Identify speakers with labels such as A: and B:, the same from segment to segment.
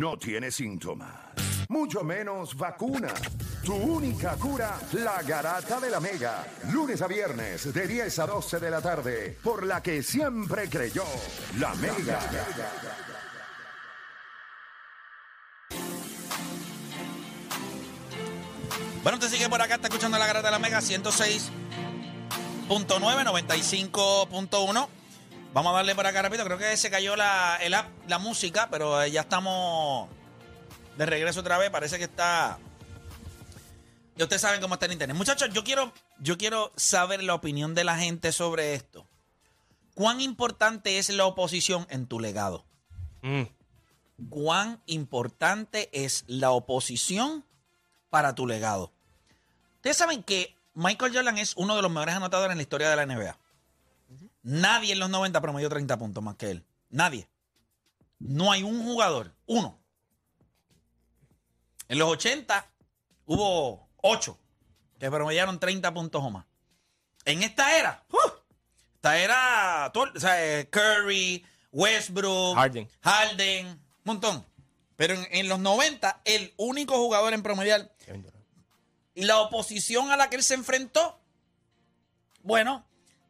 A: No tiene síntomas, mucho menos vacuna. Tu única cura, la garata de la mega. Lunes a viernes, de 10 a 12 de la tarde, por la que siempre creyó, la mega.
B: Bueno, usted sigue por acá, está escuchando la garata de la Mega 106.9, 95.1. Vamos a darle por acá rápido. Creo que se cayó la, el app, la música, pero eh, ya estamos de regreso otra vez. Parece que está. Y ustedes saben cómo está el internet. Muchachos, yo quiero, yo quiero saber la opinión de la gente sobre esto. ¿Cuán importante es la oposición en tu legado? ¿Cuán importante es la oposición para tu legado? Ustedes saben que Michael Jordan es uno de los mejores anotadores en la historia de la NBA. Nadie en los 90 promedió 30 puntos más que él. Nadie. No hay un jugador, uno. En los 80 hubo 8 que promediaron 30 puntos o más. En esta era, ¡uh! esta era o sea, eh, Curry, Westbrook,
C: Harden.
B: Harden, un montón. Pero en, en los 90, el único jugador en promediar y la oposición a la que él se enfrentó, bueno,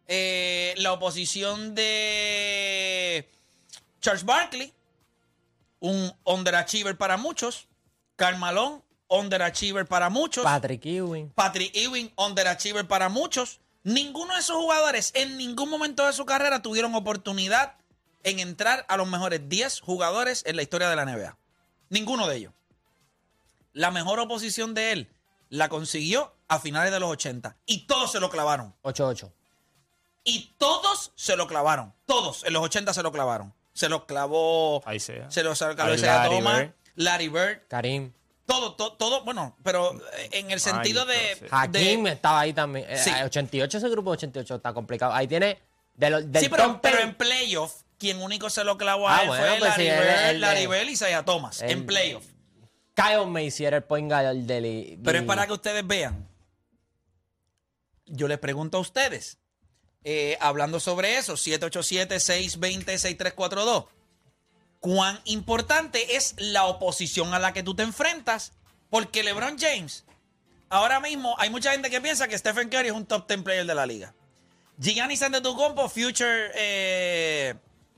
B: eh, la oposición de Charles Barkley, un underachiever para muchos, Karl Malone, underachiever para muchos,
C: Patrick Ewing.
B: Patrick Ewing, underachiever para muchos. Ninguno de esos jugadores en ningún momento de su carrera tuvieron oportunidad en entrar a los mejores 10 jugadores en la historia de la NBA. Ninguno de ellos. La mejor oposición de él la consiguió a finales de los 80 y todos se lo clavaron.
C: 8-8.
B: Y todos se lo clavaron. Todos en los 80 se lo clavaron. Se lo clavó.
C: Ahí sea.
B: Se lo clavó Isaiah
C: Larry
B: Thomas,
C: Bird.
B: Larry Bird.
C: Karim.
B: Todo, todo, todo. Bueno, pero eh, en el sentido de.
C: Hakim
B: de-
C: estaba ahí también. Eh,
B: Sí.
C: eh, 88, ese grupo de 88 está complicado. Ahí tiene. De los, del
B: sí, pero,
C: top
B: pero
C: 10,
B: en playoff, quien único se lo clavó a
C: Ah,
B: él
C: bueno,
B: fue
C: pues
B: Larry
C: sí, él-
B: Bird,
C: él-
B: Larry
C: él-
B: Bird y Isaiah Thomas. en
C: él-
B: playoff.
C: Kyle Macy era el point guard del.
B: Pero es para que ustedes vean. Yo les pregunto a ustedes, eh, hablando sobre eso, 787-620-6342, ¿cuán importante es la oposición a la que tú te enfrentas? Porque LeBron James, ahora mismo hay mucha gente que piensa que Stephen Curry es un top 10 player de la liga. Giannis Antetokounmpo, future eh,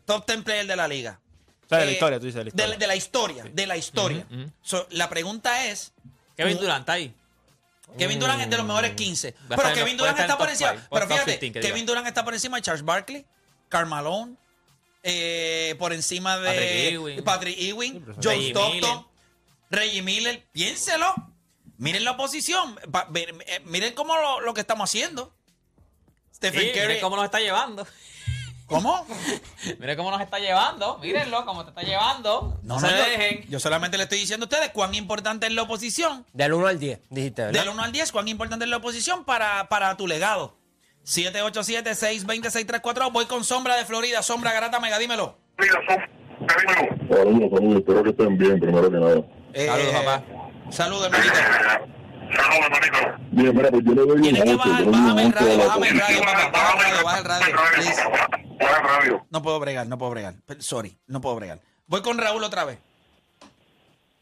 B: top 10 player de la liga.
D: O sea, de la
B: Eh,
D: historia, tú dices, de la historia.
B: de la historia, de la historia. So, la pregunta es,
E: Kevin Durant está ahí.
B: Kevin Durant es de los mejores 15.
E: Va a
B: Pero
E: estar en-
B: Kevin
E: puede
B: Durant
E: estar en
B: está por
E: top
B: encima.
E: five,
B: Pero
E: top
B: fíjate,
E: 15 que
B: Kevin
E: diga.
B: Durant está por encima de Charles Barkley, Karl Malone, eh, por encima de
E: Patrick Ewing.
B: Patrick Ewing, John
E: Reggie
B: Stockton,
E: Miller.
B: Reggie Miller. Piénselo. Miren la oposición. Eh, Miren cómo lo, lo que estamos haciendo. Stephen
E: Sí,
B: Curry.
E: miren cómo nos está llevando.
B: ¿Cómo?
E: Miren cómo nos está llevando. Mírenlo, cómo te está llevando. No, se
B: yo-
E: dejen.
B: Yo solamente le estoy diciendo a ustedes cuán importante es la oposición
C: Del 1 al 10, dijiste, ¿verdad?
B: Del 1 al 10, ¿cuán importante es la oposición para, para tu legado? 787-620-6342. Voy con Sombra de Florida. Sombra Garata Mega, dímelo.
F: Saludos, saludos, espero que estén bien, primero que nada.
B: Eh,
E: Saludos, papá.
B: Saludos, hermanito.
F: Bien, mira, pues yo le doy un
B: Tienes que
F: 8,
B: bajar,
F: yo le doy un
B: bájame el
F: 8 a
B: radio, bájame el radio, papá. Baja el radio, baja el radio. please.
F: Radio.
B: No puedo bregar, no puedo bregar. Sorry, no puedo bregar. Voy con Raúl otra vez.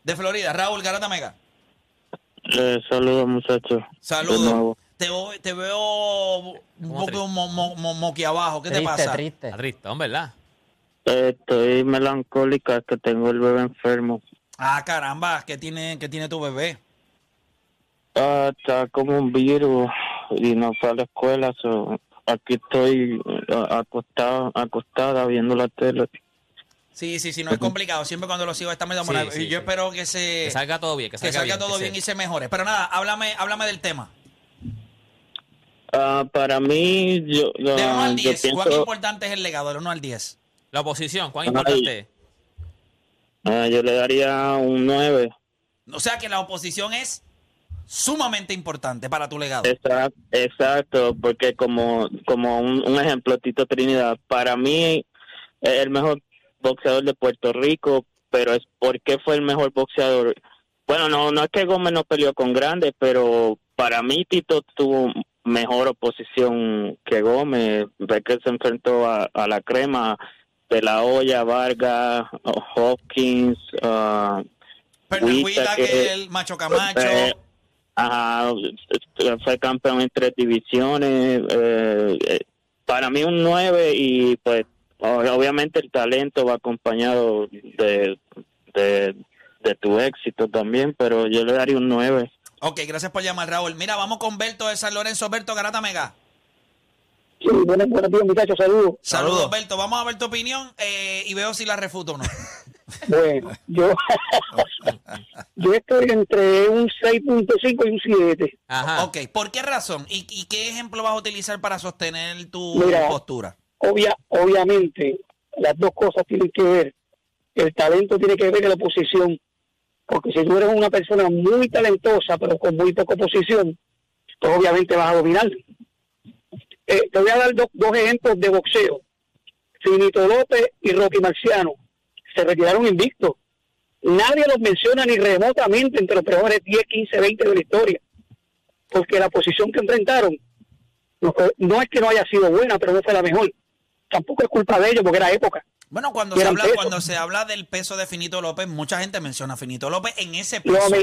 B: De Florida. Raúl Garata Mega.
G: Eh, saludos, muchachos.
B: Saludos. Te, te veo un
E: ¿Cómo
B: poco
E: triste?
B: mo, mo, mo- moquiabajo. ¿Qué te
C: triste,
B: pasa?
C: triste.
E: Tristón, ¿verdad?
G: Eh, estoy melancólica que tengo el bebé enfermo.
B: Ah, caramba. ¿Qué tiene, qué tiene tu bebé?
G: Ah, está como un virus y no fue a la escuela. so, aquí estoy eh, acostada, acostada viendo la tele.
B: Sí, sí, sí, no es complicado. Siempre cuando los hijos están medio
E: Sí,
B: morados.
E: sí,
B: y yo
E: sí.
B: espero que se
E: Que salga todo bien, que
B: que
E: salga,
B: todo
E: que
B: bien
E: se-
B: y se mejore. Pero nada, háblame, háblame del tema.
G: Ah, para mí, yo,
B: Del 1
G: ah,
B: al
G: yo
B: 10, ¿cuán importante es el legado? Del 1 al 10.
E: La oposición, ¿cuán importante es?
G: ah, yo le daría un 9.
B: O sea que la oposición es sumamente importante para tu legado.
G: Exacto, exacto, porque como, como un, un ejemplo, Tito Trinidad, para mí es el mejor boxeador de Puerto Rico, pero es porque fue el mejor boxeador. Bueno, no, no es que Gómez no peleó con grandes, pero para mí Tito tuvo mejor oposición que Gómez, ve que se enfrentó a, a la crema De La Hoya, Vargas, Hopkins,
B: Pernell
G: Whittaker,
B: Whittaker, Macho Camacho.
G: eh, ajá, fue campeón en tres divisiones. eh, eh, para mí un 9 y pues obviamente el talento va acompañado de, de, de tu éxito también, pero yo le daría un 9.
B: Ok, gracias por llamar, Raúl. Mira, vamos con Berto de San Lorenzo. Berto Garata Mega.
D: Sí, buenos, buenos días, muchachos, saludos.
B: Saludos,
C: Saludos.
B: Berto. Vamos a ver tu opinión eh, y veo si la refuto o no.
D: Bueno, yo, yo estoy entre un 6.5 y un 7.
C: Ajá.
B: Ok, ¿por qué razón? ¿Y, y qué ejemplo vas a utilizar para sostener tu
D: Mira.
B: postura?
D: Obvia, obviamente, las dos cosas tienen que ver. El talento tiene que ver en la oposición. Porque si tú eres una persona muy talentosa, pero con muy poca oposición, pues obviamente vas a dominar. Eh, te voy a dar dos, dos ejemplos de boxeo. Finito López y Rocky Marciano se retiraron invictos. Nadie los menciona ni remotamente entre los mejores 10, 15, 20 de la historia. Porque la posición que enfrentaron no, es que no haya sido buena, pero no fue la mejor. Tampoco es culpa de ellos porque era época.
B: Bueno, cuando se, habla, cuando se habla del peso de Finito López, mucha gente menciona a Finito López en ese peso.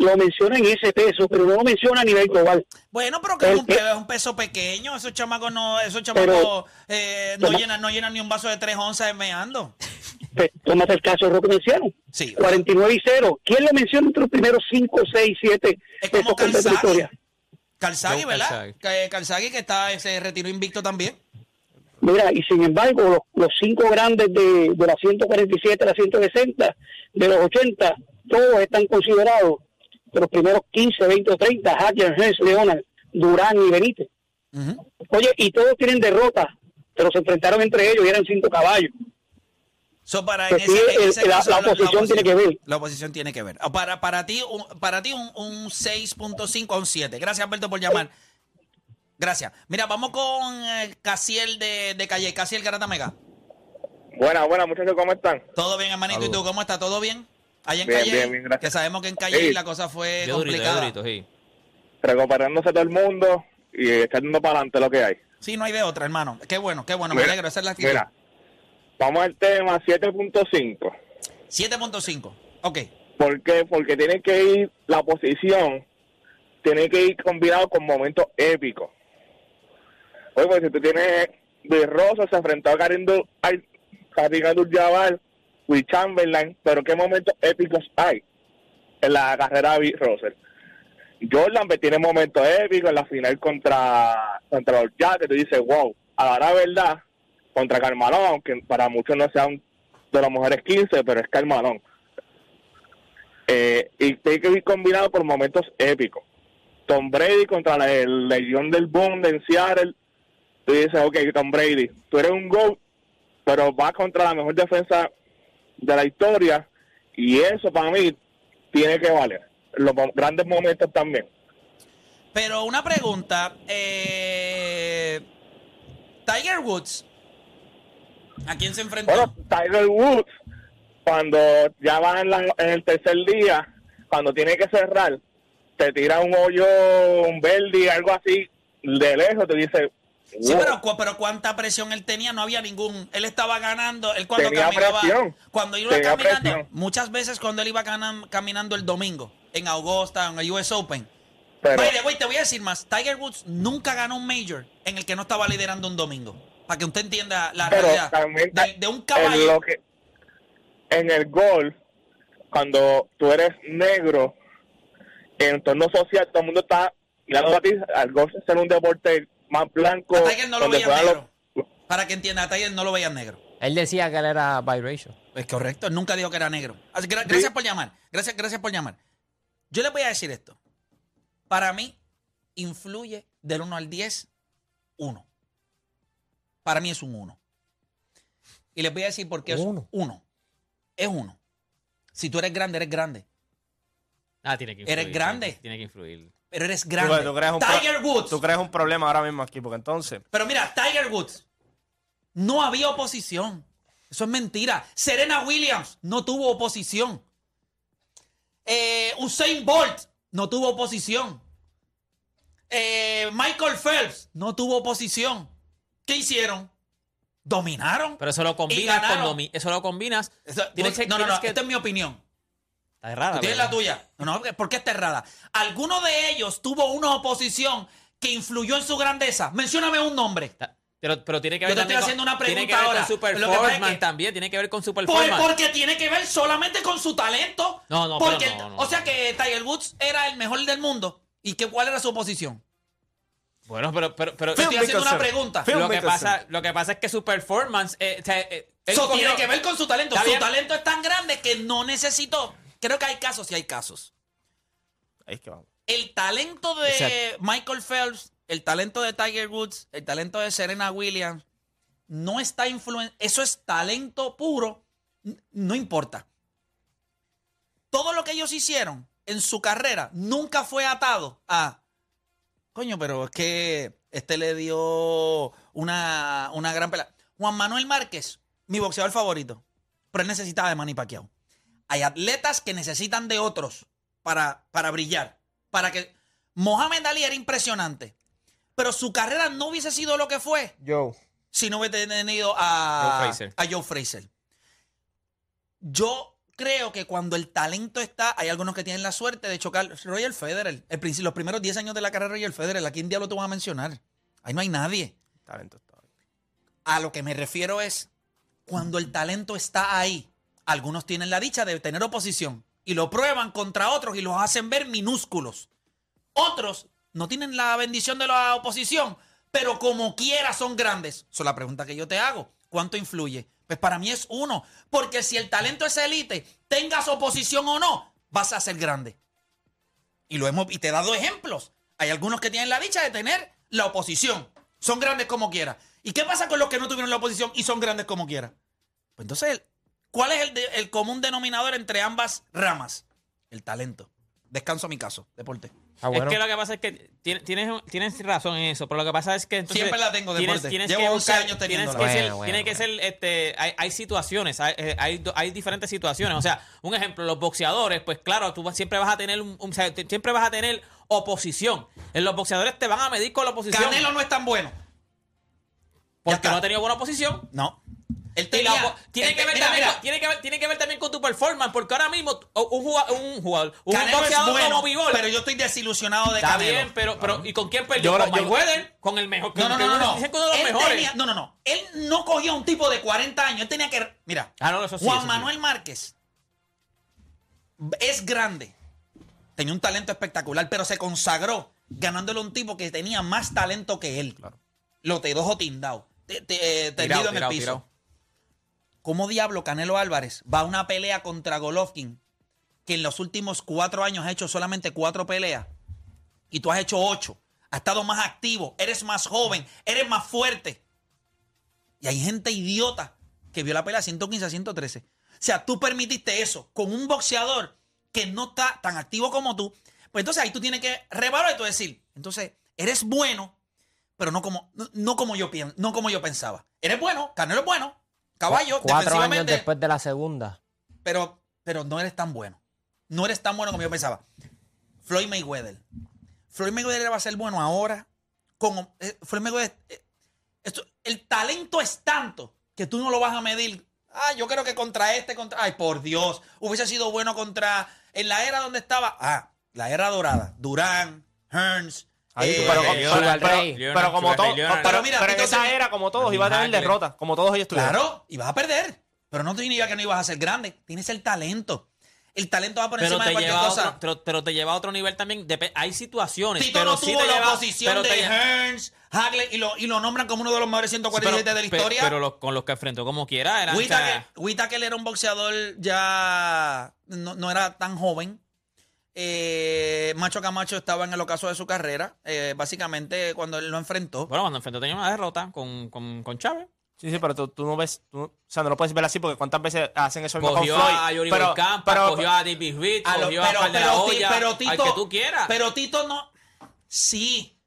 D: Lo menciona en ese peso, pero no lo menciona a nivel global.
B: Bueno, pero que es un,
D: pe-
B: pe- es un peso pequeño. Esos chamacos no, esos chamacos eh, no,
D: Toma-
B: llenan, no llenan ni un vaso de tres onzas meando.
D: Pues, tómate el caso de Roque Menciano.
B: Sí.
D: 49 y 0. ¿Quién lo menciona entre los primeros 5, 6, 7
B: Es como
D: pesos de la historia?
B: Calzagui, ¿verdad?
C: Calzaghe.
B: Que- Calzaghi que está, se retiró invicto también.
D: Mira, y sin embargo, los, los cinco grandes de, de la 147 a la 160, de los 80, todos están considerados de los primeros 15, 20 o 30, Hacker, Hess, Leonard, Durán y Benítez. Oye, y todos tienen derrotas, pero se enfrentaron entre ellos y eran cinco caballos.
B: So, para en
D: sí,
B: ese- en
D: el-
B: ese
D: la-
B: caso,
D: la oposición tiene que ver.
B: La oposición tiene que ver. Ah, Para, para ti, un, para ti un, un 6.5 a un 7. Gracias, Alberto, por llamar. Gracias. Mira, vamos con eh, Casiel de, de Calle. Casiel Garata Mega.
F: Buenas, buenas, muchachos, ¿cómo están?
B: ¿Todo bien, hermanito? ¿Y tú cómo estás? ¿Todo bien? Allá en
F: Bien,
B: Calle.
F: bien, bien, gracias.
B: Que sabemos que en Calle
F: Sí.
B: la cosa fue
C: durito,
B: complicada.
C: durito, sí.
F: Recuperándose todo el mundo y echando para adelante lo que hay.
B: Sí, no hay de otra, hermano. Qué bueno, qué bueno. Me alegro. Esa es la actitud.
F: Mira, vamos al tema 7.5.
B: 7.5. Ok.
F: ¿Por qué? Porque tiene que ir, la posición tiene que ir combinado con momentos épicos. Oye, pues si tú tienes Luis Rosa se enfrentó a Karim Du- ay, Karim Will Chamberlain, pero ¿qué momentos épicos hay en la carrera de Bill Russell? Jordan pues, tiene momentos épicos en la final contra, contra los Jazz, que tú dices, wow, a la verdad, contra Carmalón, aunque para muchos no sea de las mujeres 15, pero es Carmalón. Eh, y tiene que ir combinado por momentos épicos. Tom Brady contra la, el Legión del Boom de Seattle. Tú dices, ok, Tom Brady, tú eres un GOAT, pero vas contra la mejor defensa de la historia. Y eso para mí tiene que valer. Los grandes momentos también.
B: Pero una pregunta. eh, Tiger Woods. ¿A quién se enfrentó?
F: Bueno, Tiger Woods, cuando ya va en, la- en el tercer día, cuando tiene que cerrar, te tira un hoyo, un verde, algo así, de lejos, te dice,
B: Sí, pero, pero cuánta presión él tenía, no había ningún. Él estaba ganando. Él cuando
F: Tenía
B: caminaba.
F: presión.
B: Cuando iba
F: Tenía
B: caminando.
F: presión.
B: Muchas veces cuando él iba caminando el domingo en Augusta, en el US Open.
F: pero,
B: te voy a decir más. Tiger Woods nunca ganó un major en el que no estaba liderando un domingo. Para que usted entienda la realidad.
F: también
B: De, de un
F: en,
B: caballo.
F: lo que, en el golf, cuando tú eres negro, en entorno social, todo el mundo está mirando a ti, al golf es ser un deporte más blanco.
B: A Tiger no lo
F: donde
B: veía
F: juegan
B: negro.
F: los-
B: Para que entienda, a Tiger no lo veía negro.
C: Él decía que él era biracial.
B: Es correcto, él nunca dijo que era negro. Así que gra- gracias por llamar. Gracias, gracias por llamar. Yo les voy a decir esto. Para mí, influye del 1 al 10, 1. Para mí es un 1. Y les voy a decir por qué es
C: Uno.
B: 1. Es 1. Si tú eres grande, eres grande.
C: Ah, tiene que influir.
B: Eres grande.
C: Tiene que influir.
B: Pero eres grande.
H: tú creas un pro-
B: Tiger Woods.
H: Tú creas un problema ahora mismo aquí, porque entonces.
B: Pero mira, Tiger Woods. No había oposición. Eso es mentira. Serena Williams no tuvo oposición. Eh, Usain Bolt no tuvo oposición. Eh, Michael Phelps no tuvo oposición. ¿Qué hicieron? dominaron.
E: Pero eso lo
B: Y
E: combinas con domi- Eso lo combinas.
B: Eso-
E: Tienes que-
B: no, no,
E: tienes
B: no,
E: que-
B: esta es mi opinión.
E: Está errada.
B: Tú tienes la tuya. No, no, ¿por qué está errada? ¿Alguno de ellos tuvo una oposición que influyó en su grandeza? Mencióname un nombre.
E: Pero, pero tiene que
B: Yo
E: ver
B: te
E: también
B: estoy haciendo una
E: tiene que
B: pregunta
E: ver
B: ahora.
E: con su
B: Lo que pasa es
E: performance
B: que-
E: también. Tiene que ver con su
B: Pues
E: performance.
B: porque tiene que ver solamente con su talento.
E: No, no,
B: porque,
E: pero no, no,
B: O sea que Tiger Woods era el mejor del mundo. ¿Y que, cuál era su oposición?
E: Bueno, pero, pero, pero
B: Te estoy haciendo una pregunta.
E: Lo que pasa, lo que pasa es que su performance, eh, o sea, eh,
B: Eso
E: cogió-
B: tiene que ver con su talento. Su
E: bien.
B: talento es tan grande que no necesitó. Creo que hay casos y hay casos.
H: Ahí es que vamos.
B: El talento de
E: Exacto.
B: Michael Phelps, el talento de Tiger Woods, el talento de Serena Williams, no está influenciado. Eso es talento puro. No importa. Todo lo que ellos hicieron en su carrera nunca fue atado a. Coño, pero es que este le dio una, una gran pelea. Juan Manuel Márquez, mi boxeador favorito. Pero él necesitaba de Manny Pacquiao. Hay atletas que necesitan de otros para, para brillar. Para que. Mohamed Ali era impresionante. Pero su carrera no hubiese sido lo que fue
H: Joe.
B: si no hubiese tenido a
E: Joe Frazier.
B: a Joe Fraser. Yo creo que cuando el talento está, hay algunos que tienen la suerte de chocar. Roger Federer, el los primeros 10 años de la carrera de Roger Federer, ¿a quién diablo te van a mencionar? Ahí no hay nadie.
H: Talento está.
B: A lo que me refiero es cuando el talento está ahí. Algunos tienen la dicha de tener oposición y lo prueban contra otros y los hacen ver minúsculos. Otros no tienen la bendición de la oposición, pero como quiera son grandes. Esa es la pregunta que yo te hago. ¿Cuánto influye? Pues para mí es uno. Porque si el talento es élite, tengas oposición o no, vas a ser grande. Y, lo hemos, y te he dado ejemplos. Hay algunos que tienen la dicha de tener la oposición. Son grandes como quiera. ¿Y qué pasa con los que no tuvieron la oposición y son grandes como quiera? Pues entonces, ¿cuál es el, de- el común denominador entre ambas ramas? El talento. Descanso a mi caso, deporte.
C: Ah, bueno.
E: Es que lo que pasa es que tienes, tienes, tienes razón en eso, pero lo que pasa es que entonces
B: Siempre la tengo,
E: tienes,
B: deporte.
E: tienes
B: Llevo
E: que
B: 11
E: buscar-
B: años
E: tienes
B: teniéndola.
E: que ser,
C: Bueno, bueno,
E: tiene que ser, este, hay, hay situaciones, hay, eh, hay, hay diferentes situaciones. O sea, un ejemplo, los boxeadores, pues claro, tú siempre vas a tener un, un- o sea, te- siempre vas a tener oposición. En los boxeadores te van a medir con la oposición.
B: Canelo no es tan bueno.
E: porque no ha tenido buena oposición.
B: No. Él tenía-
E: tiene,
B: él
E: que ver
B: mira,
E: también,
B: mira.
E: con- tiene, que ver, tiene que ver también con tu performance, porque ahora mismo un jugador, un, jugador, un boxeador
B: bueno,
E: como Bivol,
B: pero yo estoy desilusionado de
E: Está
B: Canelo.
E: bien, pero, pero ¿y con quién perdió?
H: Yo-
E: con
H: yo-
E: Mayweather, con el mejor.
B: No, no, no, no. no.
E: Dicen los
B: Él
E: mejores.
B: tenía- no, no, no. Él no cogió a un tipo de 40 años. Él tenía que. Mira,
E: Ah, no, eso sí,
B: Juan
E: eso sí.
B: Manuel Márquez es grande. Tenía un talento espectacular, pero se consagró ganándole a un tipo que tenía más talento que él. Lo te dojo tindado. te- te- eh, tendido
E: Tirado,
B: en el
E: tirado,
B: piso.
E: tirado.
B: ¿Cómo diablo Canelo Álvarez va a una pelea contra Golovkin que en los últimos cuatro años ha hecho solamente cuatro peleas y tú has hecho ocho? Has estado más activo, eres más joven, eres más fuerte. Y hay gente idiota que vio la pelea 115 a 113. O sea, tú permitiste eso con un boxeador que no está tan activo como tú. Pues entonces ahí tú tienes que revaluar y decir, entonces, eres bueno, pero no como, no, no como yo pienso, no como yo pensaba. Eres bueno, Canelo es bueno, caballo,
C: Cuatro años después de la segunda.
B: pero, pero no eres tan bueno. No eres tan bueno como yo pensaba. Floyd Mayweather. Floyd Mayweather va a ser bueno ahora. Con, eh, Floyd Mayweather. eh, esto- el talento es tanto que tú no lo vas a medir. Ah, yo creo que contra este, contra. Ay, por Dios. Hubiese sido bueno contra. En la era donde estaba. Ah, la era dorada. Durán, Hearns.
H: Ahí,
B: eh,
H: pero, pero- como
E: Sugar
H: todo,
E: Ray Leonard.
H: pero,
B: mira,
H: pero en esa era, como todos, iba a tener derrota, como todos ellos tuvieron.
B: Claro, y vas a perder. Pero no significa que no ibas a ser grande. Tienes el talento. El talento va por
E: Pero
B: encima
E: te,
B: de cualquier cosa.
E: otro, pero, pero te lleva a otro nivel también. Dep- hay situaciones.
B: Tito
E: pero
B: no
E: sí
B: tuvo
E: te
B: la
E: lleva-
B: oposición
E: pero
B: de
E: te
B: Hearns, Hagley, y lo, y lo nombran como uno de los mejores 147 de la historia.
E: Pero los, con los que enfrentó como quiera
B: Whittaker, Whittaker era un boxeador ya. No, no era tan joven. Eh, Macho Camacho estaba en el ocaso de su carrera. eh, básicamente, cuando él lo enfrentó.
E: bueno, cuando enfrentó tenía una derrota con, con, con Chávez.
H: Sí, sí, pero tú, tú no ves, tú- o sea, no lo puedes ver así porque cuántas veces hacen eso mismo con
E: Cogió
H: Floyd.
E: a Yuri
H: pero, pero-
E: cogió a
B: a lo-
E: cogió a
B: pero,
E: la
B: pero, Ti-
E: olla,
B: pero
E: al
B: Tito.
E: que tú quieras.
B: Pero Tito no. Sí.